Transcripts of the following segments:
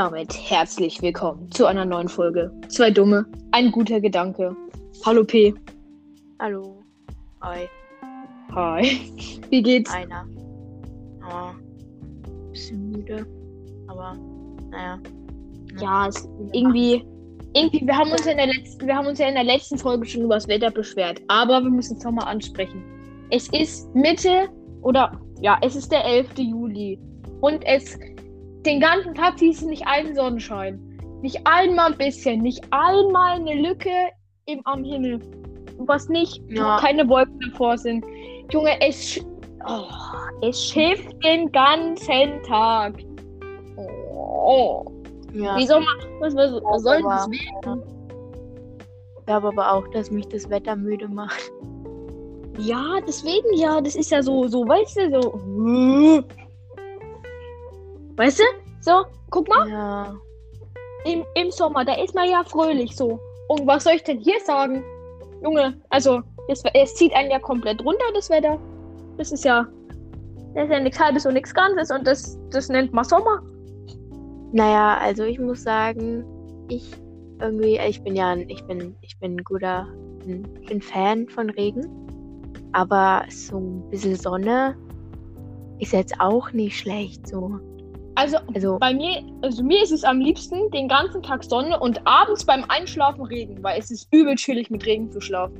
damit herzlich willkommen zu einer neuen Folge. Zwei Dumme, ein guter Gedanke. Hallo P. Hallo. Hi. Hi. Wie geht's? Einer. Oh, bisschen müde. Aber, naja. Ja, es irgendwie, irgendwie, wir haben uns ja in der letzten, wir haben uns ja in der letzten Folge schon über das Wetter beschwert. Aber wir müssen es nochmal ansprechen. Es ist Mitte oder ja, es ist der 11. Juli. Und es den ganzen Tag siehst du nicht einen Sonnenschein. Nicht einmal ein bisschen, nicht einmal eine Lücke im, am Himmel. Was nicht, Ja. keine Wolken davor sind. Junge, es, sch- oh, es schifft den ganzen Tag. Oh. Ja. Wie soll man, was, was, was soll Aber- das werden? Ich glaube aber auch, dass mich das Wetter müde macht. Ja, deswegen ja, das ist ja so, so, weißt du, so. Weißt du? So, guck mal. Ja. im, im Sommer, da ist man ja fröhlich so. Und was soll ich denn hier sagen? Junge, also, es, es zieht einen ja komplett runter, das Wetter. Das ist ja. Das ist ja nichts halbes und nichts Ganzes und das, das nennt man Sommer. Naja, also ich muss sagen, ich irgendwie, ich bin ja ein, ich bin, ich bin ein guter, ein, ich bin Fan von Regen. Aber so ein bisschen Sonne ist jetzt auch nicht schlecht so. Also, Also, bei mir, also mir ist es am liebsten den ganzen Tag Sonne und abends beim Einschlafen Regen, weil es ist übel chillig mit Regen zu schlafen.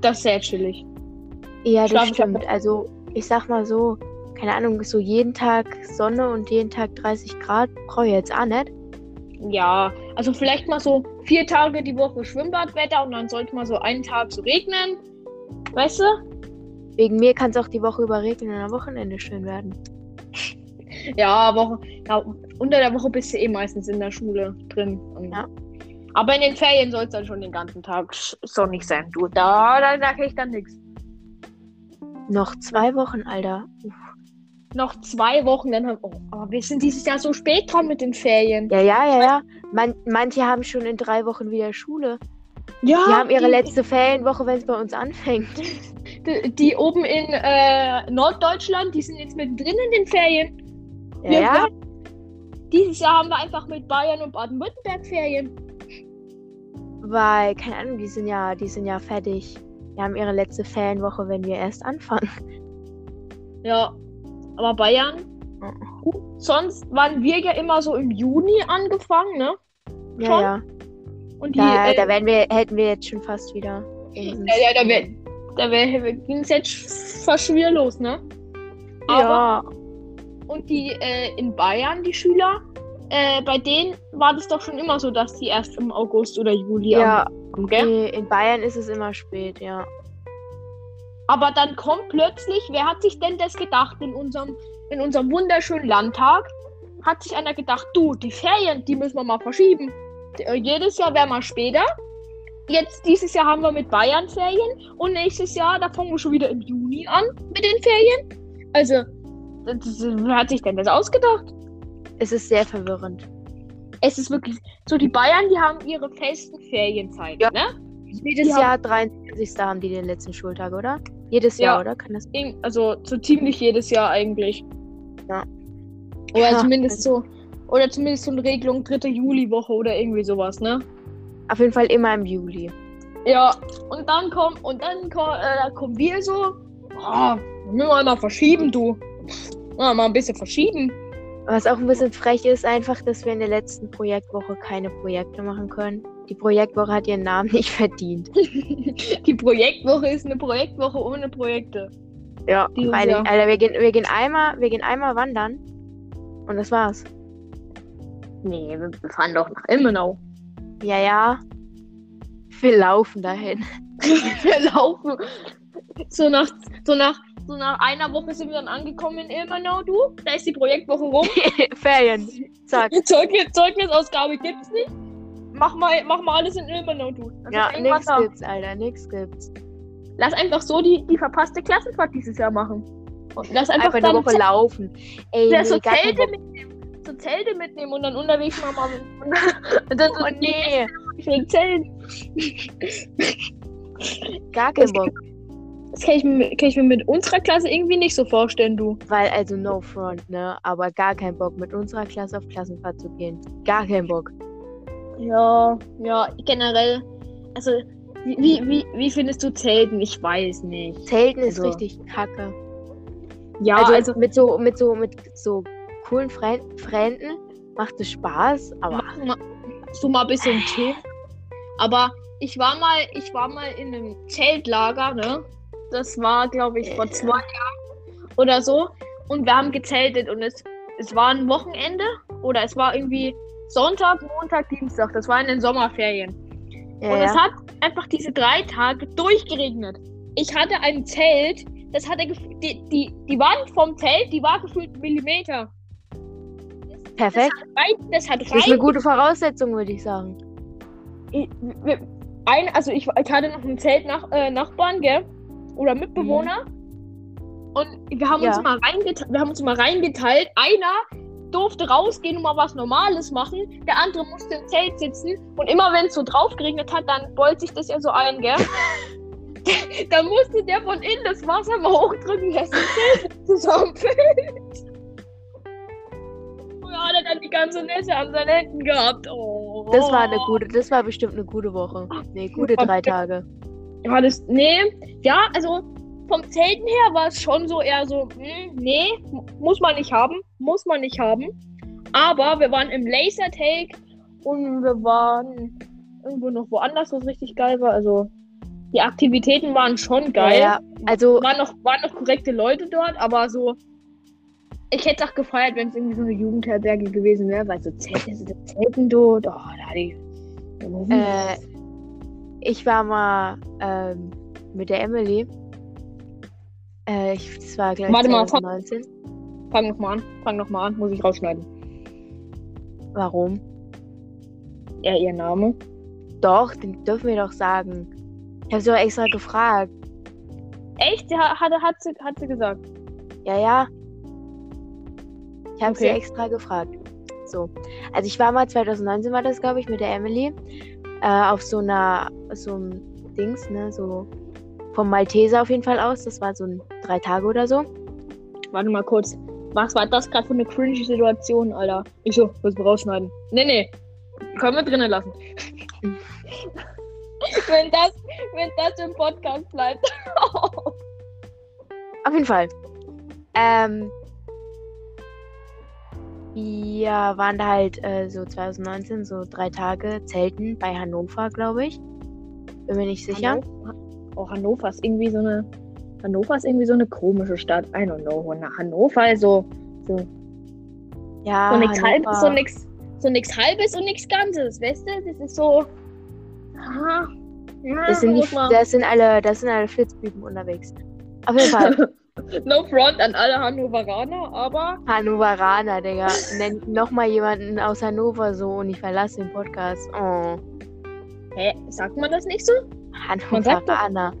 Das ist sehr chillig. ja, das Schlafen stimmt. Also, ich sag mal so, keine Ahnung, so jeden Tag Sonne und jeden Tag 30 Grad brauche ich jetzt auch nicht. Ja, also vielleicht mal so vier Tage die Woche Schwimmbadwetter und dann sollte mal so einen Tag so regnen. Weißt du? Wegen mir kann es auch die Woche über regnen und am Wochenende schön werden. Ja, Woche, ja, unter der Woche bist du eh meistens in der Schule drin. Ja. Aber in den Ferien soll es dann schon den ganzen Tag sonnig sein. Du, da, da, da krieg ich dann nichts. Noch zwei Wochen, Alter. Uff. Noch zwei Wochen, dann haben, oh, aber wir sind dieses Jahr so spät dran mit den Ferien. Ja, ja, ja, ja. Man, manche haben schon in drei Wochen wieder Schule. Ja, Die haben ihre die, letzte Ferienwoche, wenn es bei uns anfängt. Die, die oben in äh, Norddeutschland, die sind jetzt mittendrin in den Ferien. Ja, Wir- ja. Dieses Jahr haben wir einfach mit Bayern und Baden-Württemberg Ferien. Weil, keine Ahnung, die sind ja, die sind ja fertig. Die haben ihre letzte Ferienwoche, wenn wir erst anfangen. Ja, aber Bayern. Gut, sonst waren wir ja immer so im Juni angefangen, ne? Ja, Schon? ja. Und die, Da, äh, da werden wir, hätten wir jetzt schon fast wieder. ja, ja, da wär, da wär, ging es jetzt fast wieder los, ne? Aber, ja. Und die äh, in Bayern, die Schüler, äh, bei denen war das doch schon immer so, dass die erst im August oder Juli Ja, ankommen, gell? in Bayern ist es immer spät, ja. Aber dann kommt plötzlich, wer hat sich denn das gedacht in unserem, in unserem wunderschönen Landtag? Hat sich einer gedacht, du, die Ferien, die müssen wir mal verschieben. Äh, Jedes Jahr wäre mal später. Jetzt, dieses Jahr haben wir mit Bayern Ferien und nächstes Jahr, da fangen wir schon wieder im Juni an mit den Ferien. Also, wer hat sich denn das ausgedacht? Es ist sehr verwirrend. Es ist wirklich so, die Bayern, die haben ihre festen Ferienzeiten, Ja. ne? Jedes Die haben- Jahr 23. haben die den letzten Schultag, oder? Jedes Ja. Jahr, oder? Kann das? Also so ziemlich jedes Jahr eigentlich. Ja. Oder Ja. zumindest so, oder zumindest so eine Regelung dritte Juliwoche oder irgendwie sowas, ne? Auf jeden Fall immer im Juli. Ja, und dann kommt, und dann kommt, äh, kommen wir so, ah, müssen wir mal verschieben, du. Ja, mal ein bisschen verschieben. Was auch ein bisschen frech ist, einfach, dass wir in der letzten Projektwoche keine Projekte machen können. Die Projektwoche hat ihren Namen nicht verdient. Die Projektwoche ist eine Projektwoche ohne Projekte. Ja, Dieses weil, Jahr. Alter, wir gehen, wir gehen einmal, wir gehen einmal wandern und das war's. Nee, wir wir fahren doch nach Ilmenau. Ja, ja. Wir laufen dahin. wir laufen. So nach, so nach, so nach einer Woche sind wir dann angekommen in Ilmenau, du. Da ist die Projektwoche rum. Ferien. Zack. Zeugnis, Zeugnisausgabe gibt's nicht. Mach mal, mach mal alles in Ilmenau, du. Das Ja, nix da. gibt's, Alter, nix gibt's. Lass einfach so die, die verpasste Klassenfahrt dieses Jahr machen. Und lass einfach, Einfach eine Woche laufen. Ey, ja, nee, so Zelte mitnehmen. So Zelte mitnehmen und dann unterwegs mal mal und dann so Oh nee, für Zelt. gar kein Bock. Das kann ich, mir- kann ich mir mit unserer Klasse irgendwie nicht so vorstellen, du. Weil, also no front, ne? Aber gar kein Bock, mit unserer Klasse auf Klassenfahrt zu gehen. Gar kein Bock. Ja, ja, generell. Also, wie, wie, wie, findest du Zelten? Ich weiß nicht. Zelten ist Also- richtig kacke. Ja, also, also, mit so, mit so, mit so coolen Fre Freunden macht es Spaß, aber mach mal, so mal ein bisschen Tee. Aber ich war mal, ich war mal in einem Zeltlager, ne? Das war, glaube ich, vor zwei Jahren oder so. Und wir haben gezeltet und es, es war ein Wochenende oder es war irgendwie Sonntag, Montag, Dienstag. Das war in den Sommerferien. ja, Und es hat einfach diese drei Tage durchgeregnet. Ich hatte ein Zelt, das hatte die, die, die Wand vom Zelt, die war gefühlt Millimeter. perfekt. Rein, das hat Das ist eine rein. gute Voraussetzung, würde ich sagen. Ich- Ein, also ich, ich hatte noch einen Zeltnachbarn, äh, Nachbarn, gell? Oder Mitbewohner. Und wir haben, uns Ja. mal reingeteilt, wir haben uns mal reingeteilt. Einer durfte rausgehen und mal was Normales machen. Der andere musste im Zelt sitzen. Und immer wenn es so drauf geregnet hat, dann beult sich das ja so ein, gell? dann musste der von innen das Wasser mal hochdrücken, dass das Zelt zusammenfällt. Und er hat dann die ganze Nässe an seinen Händen gehabt. Oh. Das war eine gute, das war bestimmt eine gute Woche. Nee, gute drei Tage. Ja, das, nee, ja, also vom Zelten her war es schon so eher so, hm, nee, mu- muss man nicht haben, muss man nicht haben. Aber wir waren im Lasertake und wir waren irgendwo noch woanders, was richtig geil war. Also die Aktivitäten waren schon geil. Ja, ja. Also, Waren, noch, waren noch korrekte Leute dort, aber so, ich hätte es auch gefeiert, wenn es irgendwie so eine Jugendherberge gewesen wäre, weil so Zelten, so Zelten dort, oh, da die. äh, ich war mal ähm, mit der Emily. Äh, ich, das war gleich Warte mal, fang- 2019. Fang noch mal an, fang noch mal an, muss ich rausschneiden. Warum? Ja, ihr Name. Doch, den dürfen wir doch sagen. Ich habe sie auch extra gefragt. Echt? Ja, hat, hat, sie, hat sie gesagt. Ja, ja. Ich habe sie Okay. extra gefragt. So. Also ich war mal 2019 war das, glaube ich, mit der Emily. Äh, auf so einer, so einem Dings, ne, so vom Malteser auf jeden Fall aus. Das war so ein drei Tage oder so. Warte mal kurz. Was war das gerade für eine cringe Situation, Alter? Ich so, müssen wir rausschneiden. Nee, nee. Können wir drinnen lassen. wenn, das, wenn das im Podcast bleibt. Auf jeden Fall. Ähm, wir waren da halt äh, so 2019, so drei Tage zelten bei Hannover, glaube ich. Bin mir nicht sicher. Hannover, oh, Hannover ist irgendwie so eine. Hannover ist irgendwie so eine komische Stadt. I don't know. Hannover ist so. So, Ja, so nichts halbes, so nix, so nix halbes und nichts Ganzes, weißt du? Das ist so. Aha. Ja, Das sind, die, das sind alle, das sind alle Flitzbüben unterwegs. Auf jeden Fall. no front an alle Hannoveraner, aber Hannoveraner, Digga. Nennt nochmal jemanden aus Hannover so und ich verlasse den Podcast. Oh. hä, sagt man das nicht so? Hannoveraner.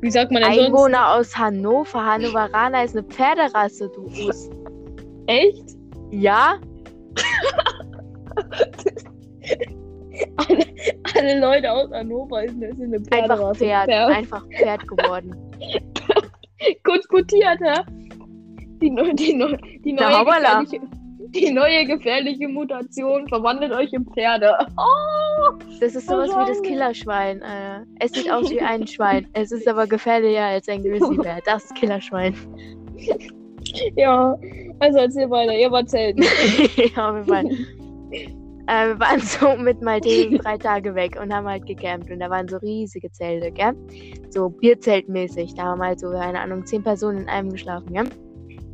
Wie sagt man denn sonst? Einwohner aus Hannover. Hannoveraner ist eine Pferderasse, du Us. Echt? Ja? Alle, alle Leute aus Hannover sind, sind eine Einfach Pferderasse. Pferd. Pferd. Einfach Pferd geworden. Kurz gutiert, hä? Die, neu- die, neu- die, neue gefährliche, die neue gefährliche Mutation verwandelt euch in Pferde. Oh, Das ist sowas wie das Killerschwein. Äh, es sieht aus wie ein Schwein. Es ist aber gefährlicher als ein Grizzlybär. Das Killerschwein. ja, also erzähl weiter. Ihr wart zelten. ja, wir waren, äh, wir waren so mit Maltesen drei Tage weg und haben halt gecampt. Und da waren so riesige Zelte, gell? So Bierzeltmäßig. Da haben halt so, keine Ahnung, zehn Personen in einem geschlafen, ja?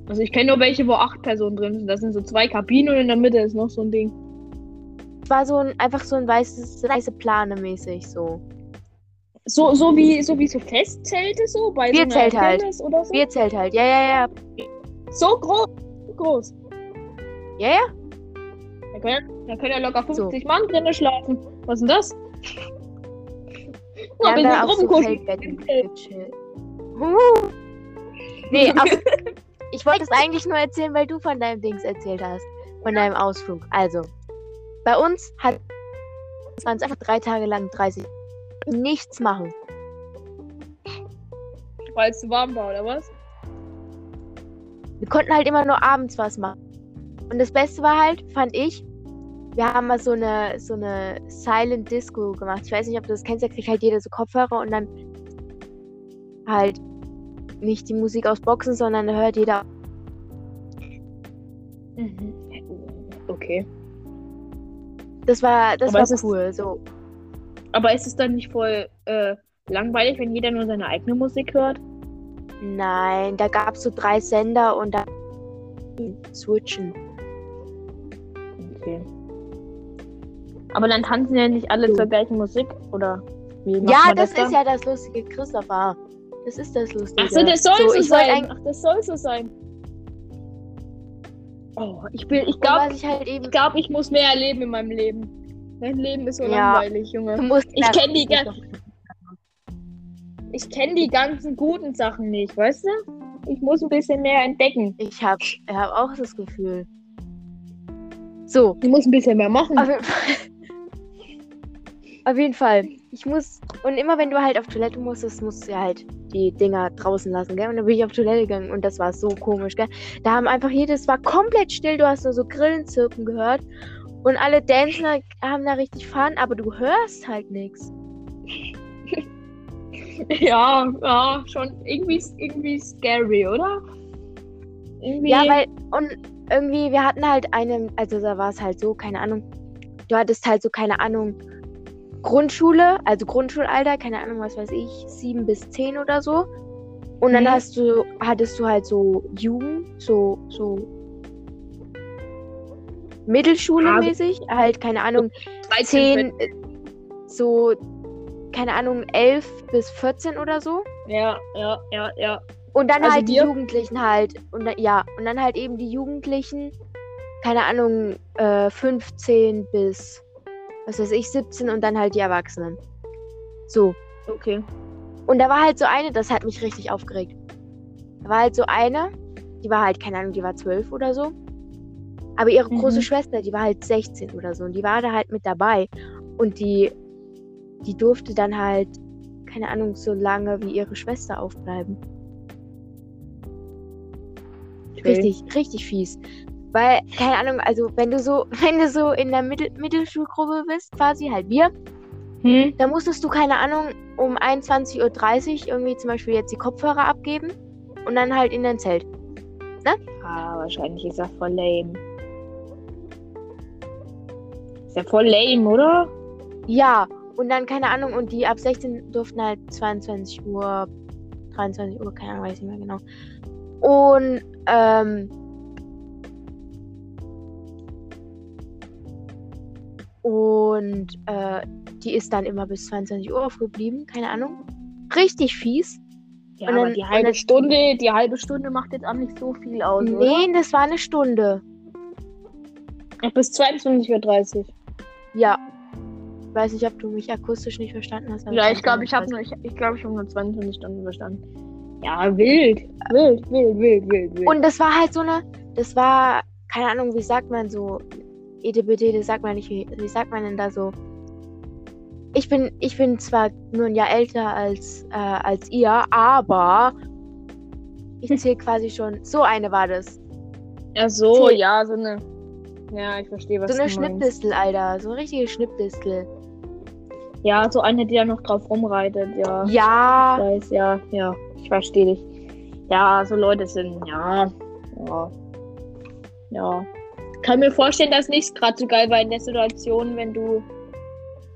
Also ich kenne nur welche, wo acht Personen drin sind. Das sind so zwei Kabinen und in der Mitte ist noch so ein Ding. War so ein, einfach so ein weißes, weiße Plane mäßig so. So, so wie so wie so Festzelte so bei so Bierzelt halt. Kirmes oder so. Bierzelt halt. Ja, ja, ja. So groß. So groß. Ja, ja. Da können, da können ja locker So. 50 Mann drinnen schlafen. Was ist denn das? Ja, sind auf so. Huh. Nee, auf, ich wollte es eigentlich nur erzählen, weil du von deinem Dings erzählt hast. Von deinem Ausflug. Also, bei uns hat waren es einfach drei Tage lang 30. Nichts machen. weil es zu warm war, oder was? Wir konnten halt immer nur abends was machen. Und das Beste war halt, fand ich, wir haben mal so eine, so eine Silent Disco gemacht. Ich weiß nicht, ob du das kennst, da kriegt halt jeder so Kopfhörer und dann halt nicht die Musik aus Boxen, sondern da hört jeder. Mhm. Okay. Das war, das Aber war ist- cool. So. Aber ist es dann nicht voll äh, langweilig, wenn jeder nur seine eigene Musik hört? Nein, da gab es so drei Sender und da switchen. Okay. Aber dann tanzen ja nicht alle So. zur gleichen Musik, oder? Wie Ja, das, dann? ist ja das Lustige, Christopher. Das ist das Lustige. Ach so, das soll so, ich wollte sein. Ach, das soll so sein. Oh, ich will, ich glaube, ich halt eben. ich glaube, ich muss mehr erleben in meinem Leben. Mein Leben ist so Ja. langweilig, Junge. Du musst Ich kenn die das- gar- Ich kenne die ganzen guten Sachen nicht, weißt du? Ich muss ein bisschen mehr entdecken. Ich habe hab auch das Gefühl. So, Ich muss ein bisschen mehr machen. auf jeden Fall. Auf jeden Fall. Ich muss. Und immer wenn du halt auf Toilette musstest, musst du ja halt die Dinger draußen lassen, gell? Und dann bin ich auf Toilette gegangen und das war so komisch, gell? Da haben einfach jedes war komplett still, du hast nur so Grillenzirpen gehört. Und alle Dancer haben da richtig Fun, aber du hörst halt nichts. Ja, ja, schon irgendwie, irgendwie scary, oder? Irgendwie. Ja, weil, und irgendwie, wir hatten halt eine, also da war es halt so, keine Ahnung, du hattest halt so, keine Ahnung, Grundschule, also Grundschulalter, keine Ahnung, was weiß ich, sieben bis zehn oder so. Und dann Mhm. hast du, hattest du halt so Jugend, so, so Mittelschule-mäßig, halt, keine Ahnung, 13, zehn, äh, so, keine Ahnung, elf bis 14 oder so. Ja, ja, ja, ja. Und dann Also halt die wir? Jugendlichen halt. Und dann, ja, und dann halt eben die Jugendlichen, keine Ahnung, äh, 15 bis, was weiß ich, 17 und dann halt die Erwachsenen. So. Okay. Und da war halt so eine, das hat mich richtig aufgeregt. Da war halt so eine, die war halt, keine Ahnung, die war 12 oder so. Aber ihre Mhm. große Schwester, die war halt 16 oder so. Und die war da halt mit dabei. Und die, die durfte dann halt, keine Ahnung, so lange wie ihre Schwester aufbleiben. Richtig, richtig fies. Weil, keine Ahnung, also wenn du so, wenn du so in der Mittel Mittelschulgruppe bist, quasi halt wir, Hm? dann musstest du, keine Ahnung, um 21.30 Uhr irgendwie zum Beispiel jetzt die Kopfhörer abgeben und dann halt in dein Zelt. Ah, wahrscheinlich ist er voll lame. Ist ja voll lame, oder? Ja, und dann, keine Ahnung, und die ab 16 durften halt 22 Uhr, 23 Uhr, keine Ahnung, weiß nicht mehr genau. Und, ähm, und, äh, die ist dann immer bis 22 Uhr aufgeblieben, keine Ahnung. Richtig fies. Ja, Und aber dann- die halbe dann- Stunde, die halbe Stunde macht jetzt auch nicht so viel aus, oder? Nee, das war eine Stunde. Ach, bis 22.30 Uhr. Ja. Ich weiß nicht, ob du mich akustisch nicht verstanden hast. Ja, ich glaube, ich habe 22. nur, ich, ich glaube, ich habe nur 22 Stunden verstanden. Ja, wild. Wild, wild, wild, wild, wild. Und das war halt so eine, das war, keine Ahnung, wie sagt man so, EDBD, das sagt man nicht, wie, wie sagt man denn da so? Ich bin, ich bin zwar nur ein Jahr älter als, äh, als ihr, aber ich zähle quasi schon, so eine war das. ja, so, Zähl- ja, so eine. Ja, ich verstehe, was So eine du meinst. Schnippdistel, Alter, so eine richtige Schnippdistel. Ja, so eine, die da noch drauf rumreitet, ja. Ja, Ich weiß, ja, ja, ich verstehe dich. Ja, so Leute sind, ja, ja, ja. Kann mir vorstellen, dass nicht gerade so geil war in der Situation, wenn du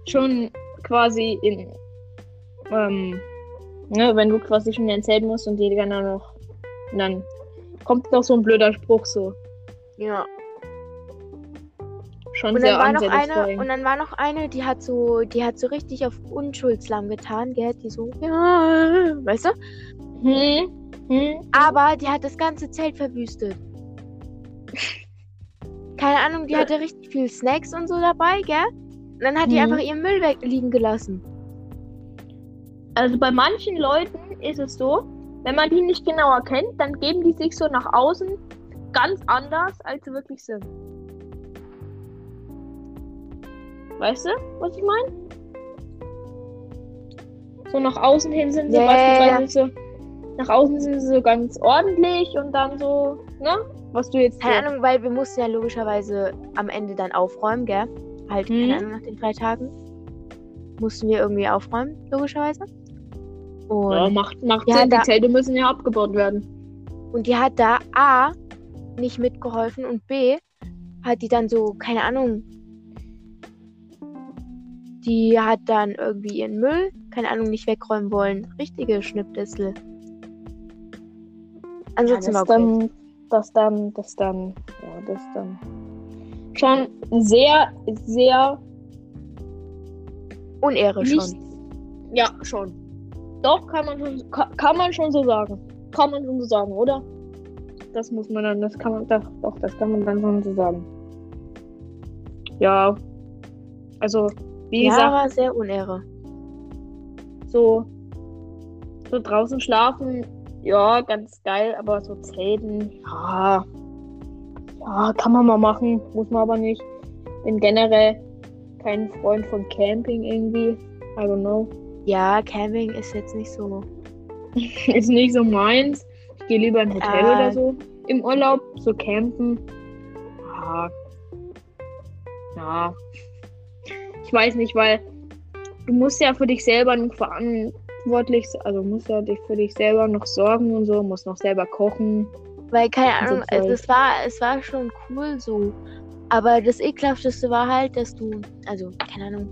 schon quasi in, ähm, ne, wenn du quasi schon erzählen musst und die dann noch, und dann kommt noch so ein blöder Spruch so. ja. Schon Und sehr dann war noch eine, und dann war noch eine, die hat so, die hat so richtig auf Unschuldslamm getan, gell, die so, ja, weißt du? Hm? Hm? Aber die hat das ganze Zelt verwüstet. Keine Ahnung, die hatte richtig viel Snacks und so dabei, gell? Und dann hat die Mhm. einfach ihren Müll weg liegen gelassen. Also bei manchen Leuten ist es so, wenn man die nicht genauer kennt, dann geben die sich so nach außen ganz anders, als sie wirklich sind. Weißt du, was ich meine? So nach außen hin sind sie ja, beispielsweise so. nach außen sind sie so ganz ordentlich und dann so, ne? Was du jetzt. Keine Ahnung, weil wir mussten ja logischerweise am Ende dann aufräumen, gell? Halt, Mhm. keine Ahnung, nach den drei Tagen mussten wir irgendwie aufräumen, logischerweise. Und, Ja, macht, macht Sinn. Die Zelte müssen ja abgebaut werden. und die hat da A nicht mitgeholfen und B hat die dann so, keine Ahnung, die hat dann irgendwie ihren Müll, keine Ahnung, nicht wegräumen wollen. Richtige Schnippdissel. Ansonsten war das dann, das dann, das dann, ja, das dann. Schon sehr, sehr Unehre nicht. schon. Ja, schon. Doch, kann man schon, kann, kann man schon so sagen. Kann man schon so sagen, oder? Das muss man dann, das kann man, doch, doch, das kann man dann schon so sagen. Ja. Also, wie Ja, gesagt, war sehr unehre. so, so draußen schlafen, ja, ganz geil, aber so Zelten, ja, ja, kann man mal machen, muss man aber nicht. Bin generell kein Freund von Camping irgendwie. I don't know. Ja, Camping ist jetzt nicht so. Ist nicht so meins. Ich gehe lieber in ein Hotel Ah. oder so. Im Urlaub, so campen. Ja. Ja. Ich weiß nicht, weil du musst ja für dich selber noch verantwortlich. Also musst ja dich für dich selber noch sorgen und so, musst noch selber kochen. Weil, keine So Ahnung, also Zeug. es war, es war schon cool so. Aber das ekelhafteste war halt, dass du, also, keine Ahnung,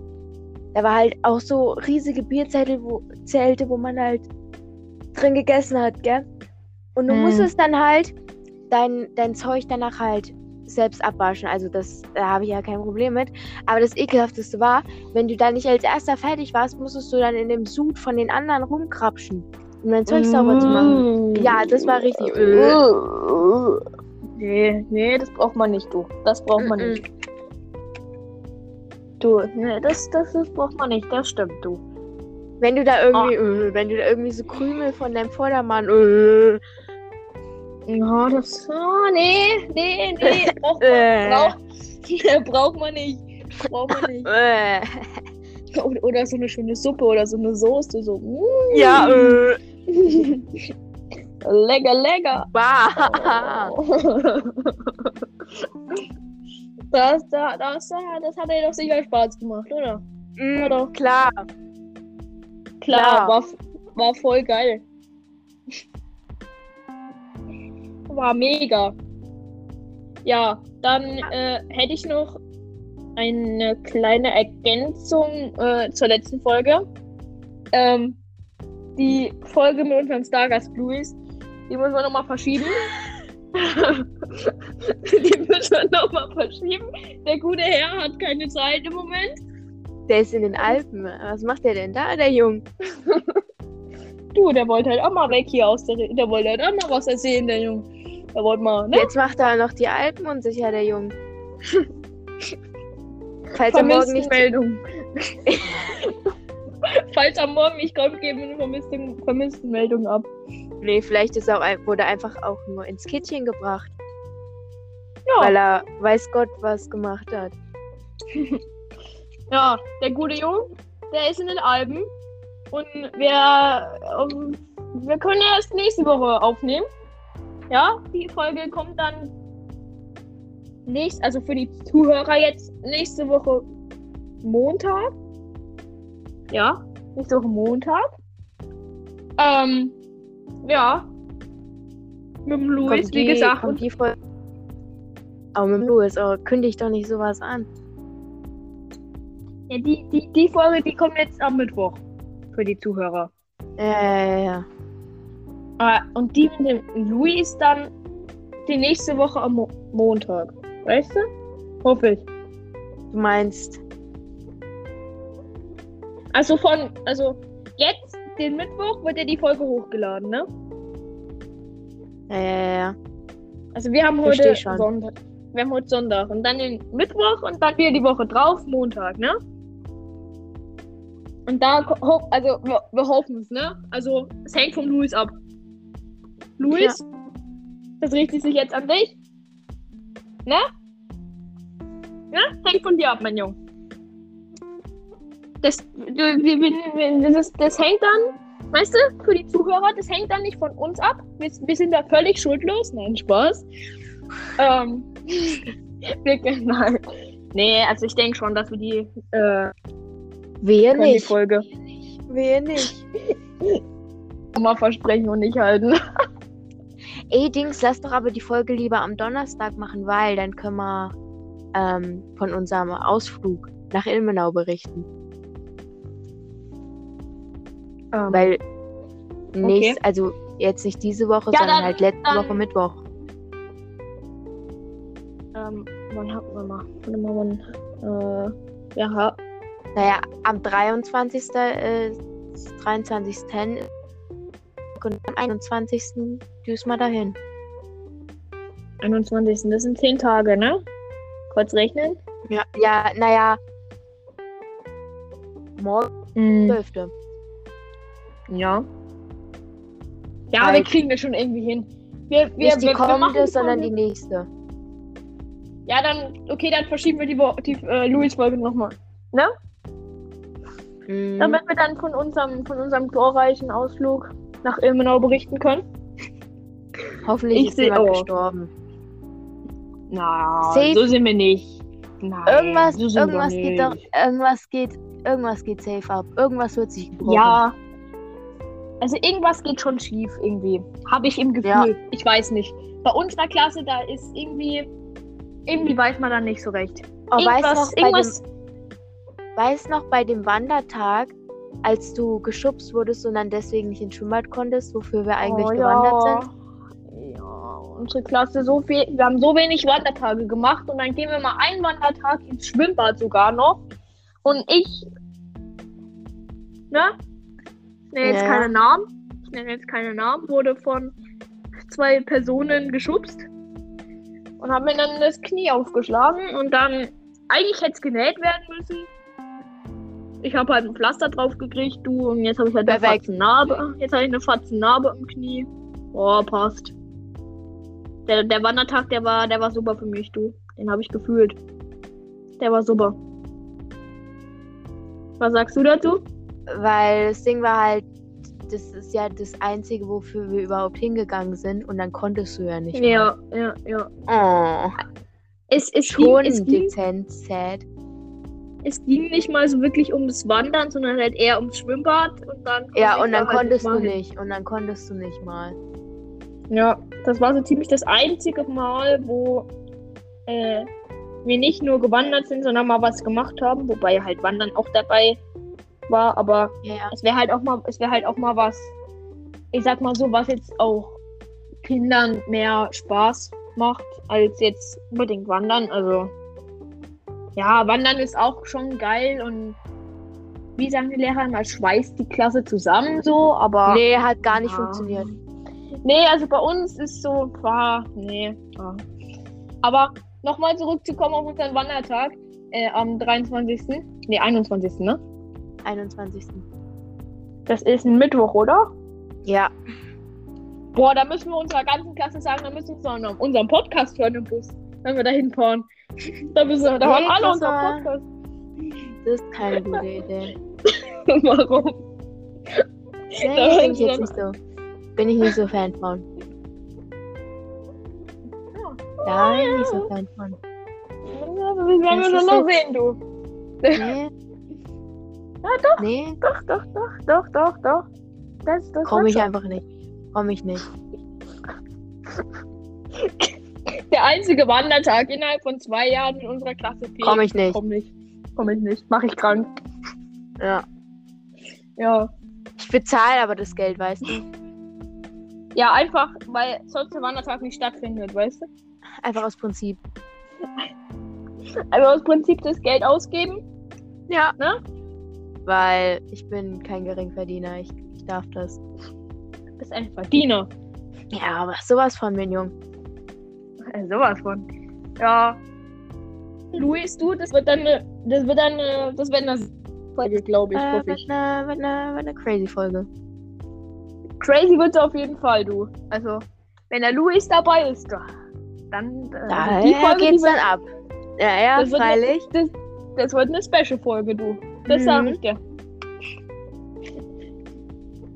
da war halt auch so riesige Bierzelte, wo, Zelte, wo man halt drin gegessen hat, gell? Und du Mhm. musstest dann halt dein, dein Zeug danach halt selbst abwaschen. Also das, da habe ich ja kein Problem mit. Aber das ekelhafteste war, wenn du dann nicht als erster fertig warst, musstest du dann in dem Sud von den anderen rumkrapschen, um dein Zeug sauber zu machen. Mm. Ja, das war richtig. Nee, nee, das braucht man nicht, du. Das braucht man nicht. Du, nee, das, das, das braucht man nicht, das stimmt, du. Wenn du da irgendwie, äh, wenn du da irgendwie so Krümel von deinem Vordermann, äh, Ja, das. Ah, nee, nee, nee. Braucht man, Äh. braucht, braucht man nicht. Braucht man nicht. äh, Oder, oder so eine schöne Suppe oder so eine Soße. So. mm. ja, äh, lecker, lecker. bah. Das, das, das, das hat dir doch sicher Spaß gemacht, oder? Mm, doch. klar. Klar, Klar. War, war voll geil. War mega. Ja, dann äh, hätte ich noch eine kleine Ergänzung äh, zur letzten Folge. Ähm, die Folge mit unserem Stargast Luis, die müssen wir nochmal verschieben. die müssen wir nochmal verschieben. Der gute Herr hat keine Zeit im Moment. Der ist in den Alpen. Was macht der denn da, der Jung? Du, der wollte halt auch mal weg hier aus der. Der wollte halt auch mal was erzählen, der Junge. Der wollte mal, ne? Jetzt macht er noch die Alpen unsicher, der Jung. Falls er morgen nicht. Meldung. Falls am Morgen nicht kommt, geben wir eine vermisste, vermisste Meldung ab. Nee, vielleicht ist er auch, wurde er einfach auch nur ins Kittchen gebracht. Ja, Weil er weiß Gott was gemacht hat. ja, der gute Junge, der ist in den Alpen. Und wir, ähm, wir können erst nächste Woche aufnehmen. Ja, die Folge kommt dann nächst, also für die Zuhörer jetzt nächste Woche Montag. Ja, nächste Woche Montag. Ähm, ja. Mit dem Kommt wie gesagt. Kommt Und, die Folge. Aber mit dem Louis, oh, kündigt doch nicht sowas an. ja, die, die, die Folge, die kommt jetzt am Mittwoch. Für die Zuhörer. Ja, ja, ja. Ah, und die mit dem Luis dann die nächste Woche am Mo Montag. Weißt du? Hoffe ich. Du meinst, Also von, also jetzt, den Mittwoch, wird ja die Folge hochgeladen, ne? ja, ja, ja. Also wir haben heute. Sonntag. Wir haben heute Sonntag und dann den Mittwoch und dann wieder die Woche drauf, Montag, ne? Und da, also wir, wir hoffen es, ne? Also es hängt vom Luis ab. Luis, das richtet sich jetzt an dich. Ne? Ne? Hängt von dir ab, mein Junge. Das, das, das hängt dann weißt du, für die Zuhörer, das hängt dann nicht von uns ab. Wir, wir sind da völlig schuldlos. Nein, Spaß. Ähm, genau. Nee, also ich denke schon, dass wir die, äh, Wehe die nicht. Folge Wehe nicht. mal versprechen und nicht halten. Ey, Dings, lass doch aber die Folge lieber am Donnerstag machen, weil dann können wir ähm, von unserem Ausflug nach Ilmenau berichten. Ähm, Weil nächst, also jetzt nicht diese Woche, Ja, sondern dann- halt letzte dann- Woche Mittwoch. ähm, wann hat man mal? Warte mal, wann, äh, ja, Naja, am 23. Äh, 23. und am 21. düsen wir dahin. 21. Das sind 10 Tage, ne? Kurz rechnen. Ja, ja, naja. Morgen Mhm. 12. Ja. Ja, wir Halt. kriegen das schon irgendwie hin. Wir, wir, Nicht die wir, wir kommende, sondern die nächste. Ja, dann, okay, dann verschieben wir die, Wo- die äh, Louis-Folge nochmal. Ne? Mhm. Damit wir dann von unserem, von unserem glorreichen Ausflug nach Ilmenau berichten können. Hoffentlich ich ist jemand oh. gestorben. Na, Safe. so sind wir nicht. Nein, Irgendwas, so irgendwas wir geht nicht. doch, irgendwas geht, irgendwas geht safe ab. Irgendwas wird sich gebrochen. Ja. Also irgendwas geht schon schief irgendwie. Habe ich im Gefühl. Ja. Ich weiß nicht. Bei unserer Klasse, da ist irgendwie. Irgendwie weiß man da nicht so recht. Oh, irgendwas, noch, bei irgendwas. dem, weißt noch bei dem Wandertag, als du geschubst wurdest und dann deswegen nicht ins Schwimmbad konntest, wofür wir eigentlich Oh, gewandert ja. sind? Ja, unsere Klasse so viel. Wir haben so wenig Wandertage gemacht und dann gehen wir mal einen Wandertag ins Schwimmbad sogar noch. Und ich. Ne? Ich nenne jetzt Ja. keine Namen. Ich nenne jetzt keine Namen. Wurde von zwei Personen geschubst. Und haben mir dann das Knie aufgeschlagen. Und dann. Eigentlich hätte es genäht werden müssen. Ich habe halt ein Pflaster drauf gekriegt, du. Und jetzt habe ich halt eine Perfekt. Fatzennarbe. Jetzt habe ich eine Fatzennarbe im Knie. Oh, passt. Der, der Wandertag, der war, der war super für mich, du. Den habe ich gefühlt. Der war super. Was sagst du dazu? Weil das Ding war halt, das ist ja das Einzige, wofür wir überhaupt hingegangen sind und dann konntest du ja nicht. Ja, ja, ja. Mal. Oh, Es, es, schon ging, es, dezent sad. Es ging nicht mal so wirklich ums Wandern, sondern halt eher ums Schwimmbad und dann. Ja, und dann da halt konntest du mal hin. nicht. Und dann konntest du nicht mal. Ja, das war so ziemlich das einzige Mal, wo äh, wir nicht nur gewandert sind, sondern mal was gemacht haben, wobei halt Wandern auch dabei war, aber ja. es wäre halt auch mal, es wäre halt auch mal was, ich sag mal so, was jetzt auch Kindern mehr Spaß macht, als jetzt unbedingt Wandern. Also ja, Wandern ist auch schon geil und wie sagen die Lehrer immer, schweißt die Klasse zusammen so, aber. Nee, hat gar nicht Ja. funktioniert. Nee, also bei uns ist so, ah, nee. Ah. Aber nochmal zurückzukommen auf unseren Wandertag äh, am 23. Nee, 21. ne? 21. Das ist ein Mittwoch, oder? Ja. Boah, da müssen wir unserer ganzen Klasse sagen, da müssen wir unseren Podcast hören im Bus, wenn wir da hinfahren. Da müssen wir, da Nee, hören alle war- Podcast. Das ist keine gute Idee. Warum? Nee, Da bin ich jetzt nicht so. Bin ich nicht so Fan von. Da bin ich nicht so Fan von. Ja, das werden wir schon noch sehen, du. Nee. Ja, doch. Nee, Doch, doch, doch, doch, doch, doch. Das, das komm ich schon. einfach nicht. Komm ich nicht. Der einzige Wandertag innerhalb von zwei Jahren in unserer Klasse. Felix. Komm ich nicht. Komm nicht. Komm ich nicht. Mach ich krank. Ja. Ja. Ich bezahle aber das Geld, weißt du? Ja, einfach, weil sonst der Wandertag nicht stattfindet, weißt du? Einfach aus Prinzip. Also aus Prinzip das Geld ausgeben. Ja. Ne? Weil ich bin kein Geringverdiener. Ich, ich darf das. Du bist ein Verdiener. Ja, aber sowas von mein Jung. Äh, sowas von. Ja. Luis, du, das wird dann eine, das wird dann eine, das wird eine Folge, glaube ich, Äh, hoffe wird ich. eine, wird eine, wird eine crazy Folge. Crazy wird es auf jeden Fall, du. Also, wenn der Luis dabei ist, da- dann äh, Da die Folge, geht's die dann ab. Ja, ja, Das wird eine- freilich. Das, das wird eine Special-Folge, du. Das Mhm. sag ich dir.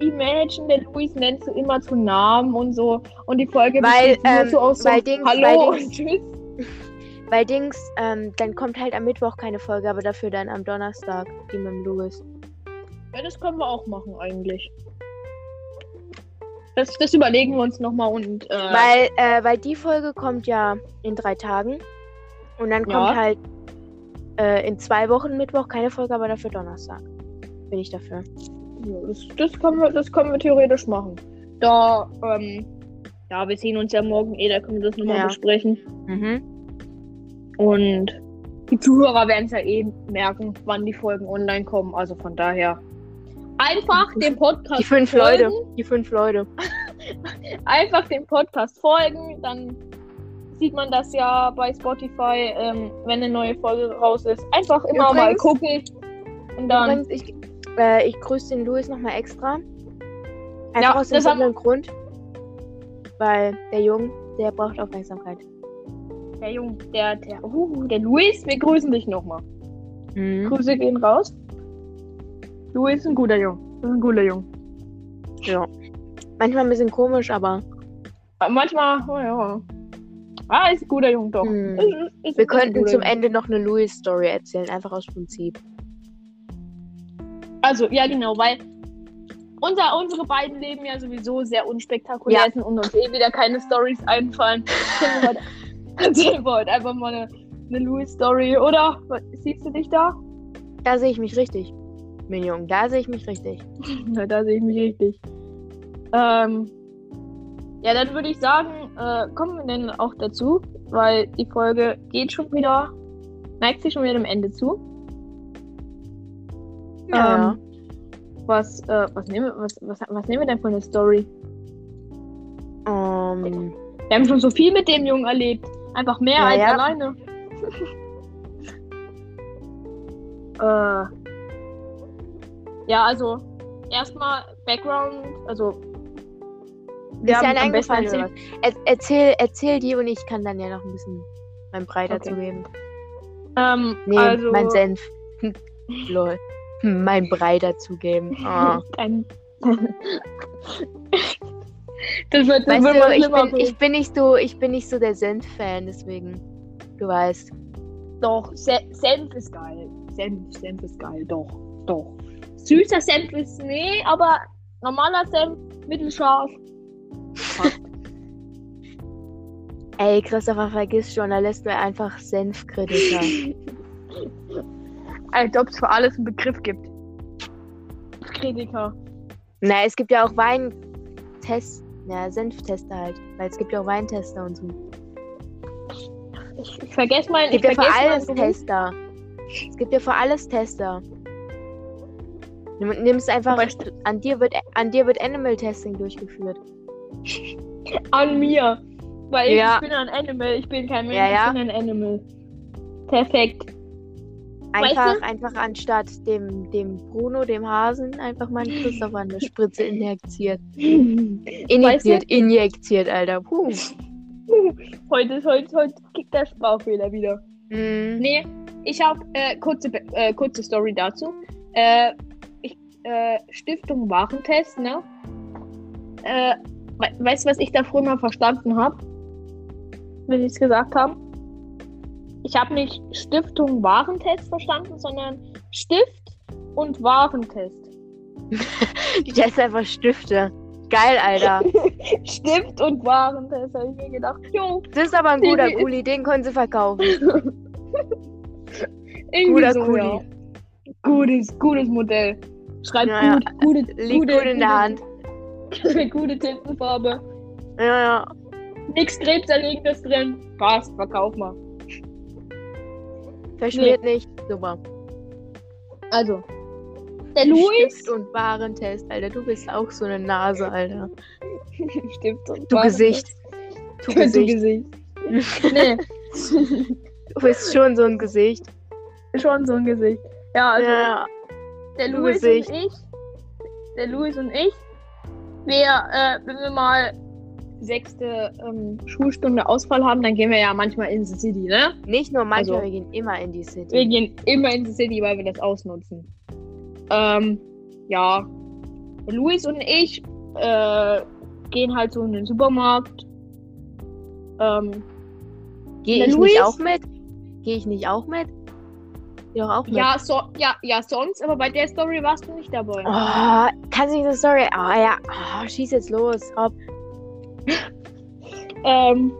Imagine, der Luis nennst du immer zu Namen und so. Und die Folge Weil, besteht nur ähm, so aus so Dings- Hallo weil und Dings- Tschüss. Weil Dings, ähm, dann kommt halt am Mittwoch keine Folge, aber dafür dann am Donnerstag, die mit dem Louis. Ja, das können wir auch machen eigentlich. Das, das überlegen wir uns nochmal und äh, Weil, äh, weil die Folge kommt ja in drei Tagen. Und dann kommt Ja. halt äh, in zwei Wochen Mittwoch keine Folge, aber dafür Donnerstag. Bin ich dafür. Ja, das, das, können wir, das können wir theoretisch machen. Da, ähm, ja, wir sehen uns ja morgen eh, da können wir das nochmal Ja. besprechen. Mhm. Und die Zuhörer werden es ja eh merken, wann die Folgen online kommen. Also von daher einfach dem Podcast Die fünf folgen. Leute. Die fünf Leute. Einfach dem Podcast folgen, dann sieht man das ja bei Spotify, ähm, wenn eine neue Folge raus ist. Einfach immer mal Übrigens- gucken. Und dann. Übrigens, ich, äh, ich grüße den Louis nochmal extra. Einfach Ja, aus dem das simplen Grund. Weil der Junge, der braucht Aufmerksamkeit. Der Junge, der, der, uh, der Luis, wir grüßen dich nochmal. Mhm. Grüße gehen raus. Luis ist ein guter Junge. Ist ein guter Junge. Ja. Manchmal ein bisschen komisch, aber Aber Manchmal, oh ja. Ah, ist ein guter Junge, doch. Hm. Ist, ist, wir ist könnten zum Junge. Ende noch eine Louis-Story erzählen, einfach aus Prinzip. Also, ja, genau, weil unser, unsere beiden Leben ja sowieso sehr unspektakulär Ja. sind und uns eh wieder keine Stories einfallen. Wir heute einfach mal eine, eine Louis-Story, oder? Siehst du dich da? Da sehe ich mich richtig. Junge, da sehe ich mich richtig. Na, da sehe ich mich richtig. Ähm, ja, dann würde ich sagen, äh, kommen wir denn auch dazu, weil die Folge geht schon wieder, neigt sich schon wieder dem Ende zu. Ja. Ähm, was, äh, was, nehmen wir, was, was, was nehmen wir denn für eine Story? Ähm, Wir haben schon so viel mit dem Jungen erlebt. Einfach mehr Ja, als ja. alleine. äh, ja, also erstmal Background, also wir ist dir haben eine am besten eingefallen oder was? Er, erzähl, erzähl die und ich kann dann ja noch ein bisschen mein Brei Okay. dazu geben. ähm, Nee, also mein Senf. Lol. Mein Brei dazugeben. Oh. Ein das wird, das Weißt wird du, ich bin, ich bin nicht so, ich bin nicht so der Senf-Fan, deswegen. Du weißt. Doch, Se Senf ist geil. Senf, Senf ist geil, doch, doch. Süßer Senf ist nee, aber normaler Senf, mittelscharf. Ey, Christopher, vergiss schon, da lässt du einfach Senfkritiker. Als ob es für alles einen Begriff gibt. Kritiker. Na, es gibt ja auch Weintest, ja, Senftester halt. Weil es gibt ja auch Weintester und so. Ich, ich vergesse mal. Es gibt ich ja für alles. Tester. Es gibt ja für alles Tester. Nimm- Nimmst einfach, an dir wird an dir wird Animal Testing durchgeführt. An mir. Weil Ja. ich bin ein Animal. Ich bin kein Mensch, Ja, ja. ich bin ein Animal. Perfekt. Weißt Einfach, du? einfach anstatt dem, dem Bruno, dem Hasen, einfach mal einen Christopher eine Spritze injiziert. Injiziert, injiziert, Alter. Puh. Heute, ist- heute, heute kickt der Sprachfehler wieder. Mm. Nee, ich habe äh, kurze, äh, kurze Story dazu. Äh, ich, äh, Stiftung Warentest, ne? Äh, we weißt du, was ich da früher mal verstanden habe? Wenn ich es gesagt habe? Ich habe nicht Stiftung Warentest verstanden, sondern Stift und Warentest. Die testen einfach Stifte. Geil, Alter. Stift und Warentest, habe ich mir gedacht. Jo, Das ist aber ein guter Kuli, den können sie verkaufen. Guter so, Kuli. ja. Gutes, gutes Modell. Schreibt Ja, ja. gut, gute, Liegt gute, gut in der gute- Hand. gute Tintenfarbe. Ja, ja. Nichts Krebserregendes drin. Passt, verkauf mal. Verschmiert nicht. Super. Also, der Luis. Stift und Warentest, Alter. Du bist auch so eine Nase, Alter. Stimmt. und Du. Gesicht. Du Du Gesicht. Gesicht. nee, Du bist schon so ein Gesicht. schon so ein Gesicht. Ja, also Ja. der Luis Gesicht. und ich, der Luis und ich, wir, äh, wenn wir mal sechste ähm, Schulstunde Ausfall haben, dann gehen wir ja manchmal in the City, ne? Nicht nur manchmal, Also- wir gehen immer in die City. Wir gehen immer in the City, weil wir das ausnutzen. Ähm, ja. Luis und ich äh, gehen halt so in den Supermarkt. Ähm, Gehe ich Luis? nicht auch mit? Gehe ich nicht auch mit? Geh doch auch mit. ja, so, ja, ja, sonst, aber bei der Story warst du nicht dabei. Oh, kannst du nicht eine Story? Ah ja, oh, schieß jetzt los. Hopp. Ähm,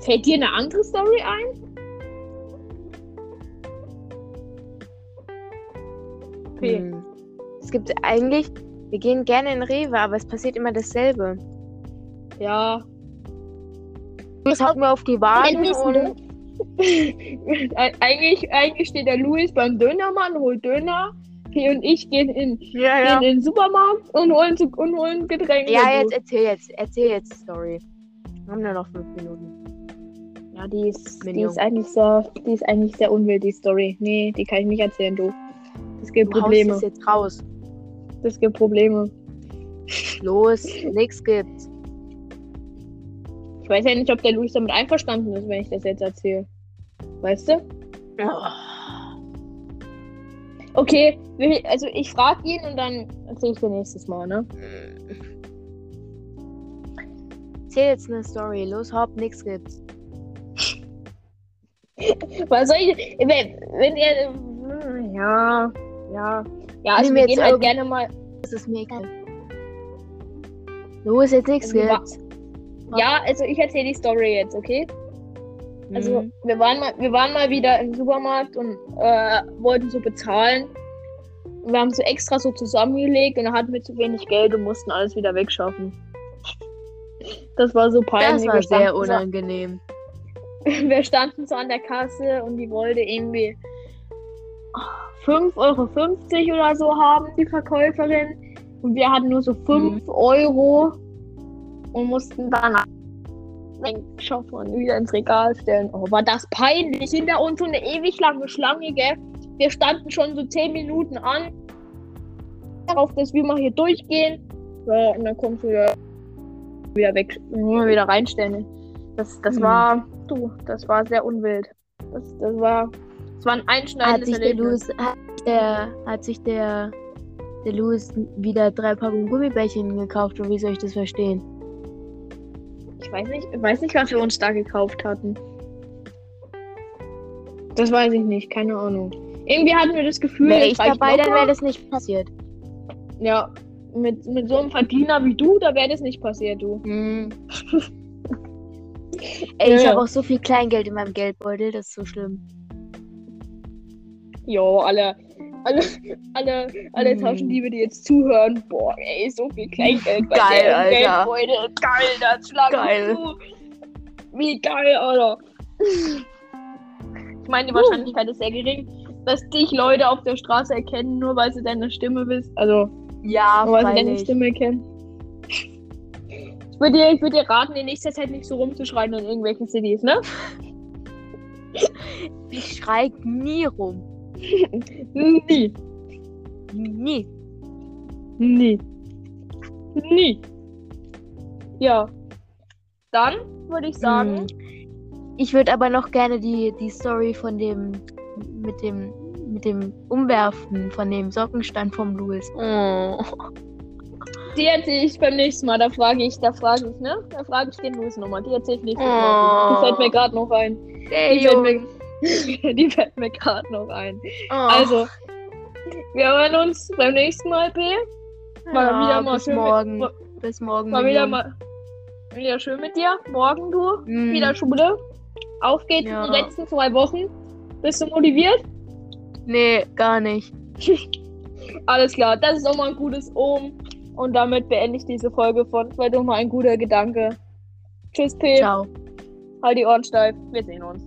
fällt dir eine andere Story ein? Okay. Hm. Es gibt eigentlich, wir gehen gerne in Rewe, aber es passiert immer dasselbe. Ja. Das haut mir auf die Waden und eigentlich, eigentlich steht der Luis beim Dönermann, holt Döner. P und ich gehen in, ja, gehen in den Supermarkt und holen, und holen Getränke. Ja, jetzt erzähl jetzt, erzähl jetzt die Story. Wir haben nur noch fünf Minuten. Ja, die ist, die Minion. ist eigentlich sehr, die ist eigentlich sehr unwild, die Story. Nee, die kann ich nicht erzählen, du. Es gibt Du Probleme. es jetzt raus. Es gibt Probleme. Los, nix gibt's. Ich weiß ja nicht, ob der Luis damit einverstanden ist, wenn ich das jetzt erzähle. Weißt du? Oh. Okay, also ich frage ihn und dann erzähle ich dir nächstes Mal, ne? Erzähl jetzt eine Story. Los, hopp, nix gibt's. Was soll ich. Wenn, wenn er. Ja, ja. Ja, also wir gehen halt gerne mal. Das ist mir egal. Los, jetzt nix wa- gibt's. Ja, also ich erzähle die Story jetzt, okay? Also Mhm. wir waren mal, wir waren mal wieder im Supermarkt und äh, wollten so bezahlen. Und wir haben so extra so zusammengelegt und dann hatten wir zu wenig Geld und mussten alles wieder wegschaffen. Das war so peinlich. das war sehr standen so- unangenehm. wir standen so an der Kasse und die wollte irgendwie 5,50 Euro oder so haben, die Verkäuferin. Und wir hatten nur so 5 Euro und mussten dann einkaufen und wieder ins Regal stellen. Oh, war das peinlich. Hinter uns so eine ewig lange Schlange, gell? Wir standen schon so 10 Minuten an, darauf, dass wir mal hier durchgehen. Ja, und dann kommst du wieder, wieder weg, wieder reinstellen. Das, das Hm. war, du, das war sehr unwild. Das, das war, das war ein Hat einschneidendes sich der Erlebnis. Louis, hat der, hat sich der, der Louis wieder drei Packungen Gummibärchen gekauft und wie soll ich das verstehen? Ich weiß nicht, ich weiß nicht, was wir uns da gekauft hatten. Das weiß ich nicht, keine Ahnung. Irgendwie hatten wir das Gefühl, Wäre ich dabei, dann wäre das nicht passiert. Ja, mit, mit so einem Verdiener wie du, da wäre das nicht passiert, du. Hm. Ey, ich Ja. habe auch so viel Kleingeld in meinem Geldbeutel, das ist so schlimm. Jo, alle, alle, alle, alle Mhm. Taschendiebe, die jetzt zuhören, boah, ey, so viel Kleingeld bei Geil, der Alter. Geldbeutel. Geil, das schlag ich Geil. zu. Wie geil, Alter. Ich meine, die Wahrscheinlichkeit ist sehr gering, dass dich Leute auf der Straße erkennen, nur weil sie deine Stimme wissen. Also, Ja, nur weil sie deine. Stimme kennen. Ich würde dir, ich würd dir raten, in nächster Zeit nicht so rumzuschreien in irgendwelchen Cities, ne? Ich schrei nie rum. Nie. Nie. Nie. Nie. Ja. Dann würde ich sagen, Hm. Ich würde aber noch gerne die, die Story von dem mit dem mit dem Umwerfen von dem Sockenstand vom Louis. Oh. die erzähle ich beim nächsten Mal. Da frage ich, da frage ich, ne? Da frage ich den Louis nochmal. Die erzähle ich nächstes Mal. Die fällt mir gerade noch ein. Der Die fällt mir, die fällt mir gerade noch ein. Oh. Also, wir hören uns beim nächsten Mal, P. mal ja, wieder mal bis schön mit- morgen. mal- bis morgen. Mal wieder mal wieder schön mit dir. Morgen du. Mm. Wieder Schule. Auf geht's Ja. in den letzten zwei Wochen. Bist du motiviert? Nee, gar nicht. Alles klar, das ist auch mal ein gutes Ohm. Und damit beende ich diese Folge von Vielleicht doch mal ein guter Gedanke. Tschüss, P. Ciao. Halt die Ohren steif. Wir sehen uns.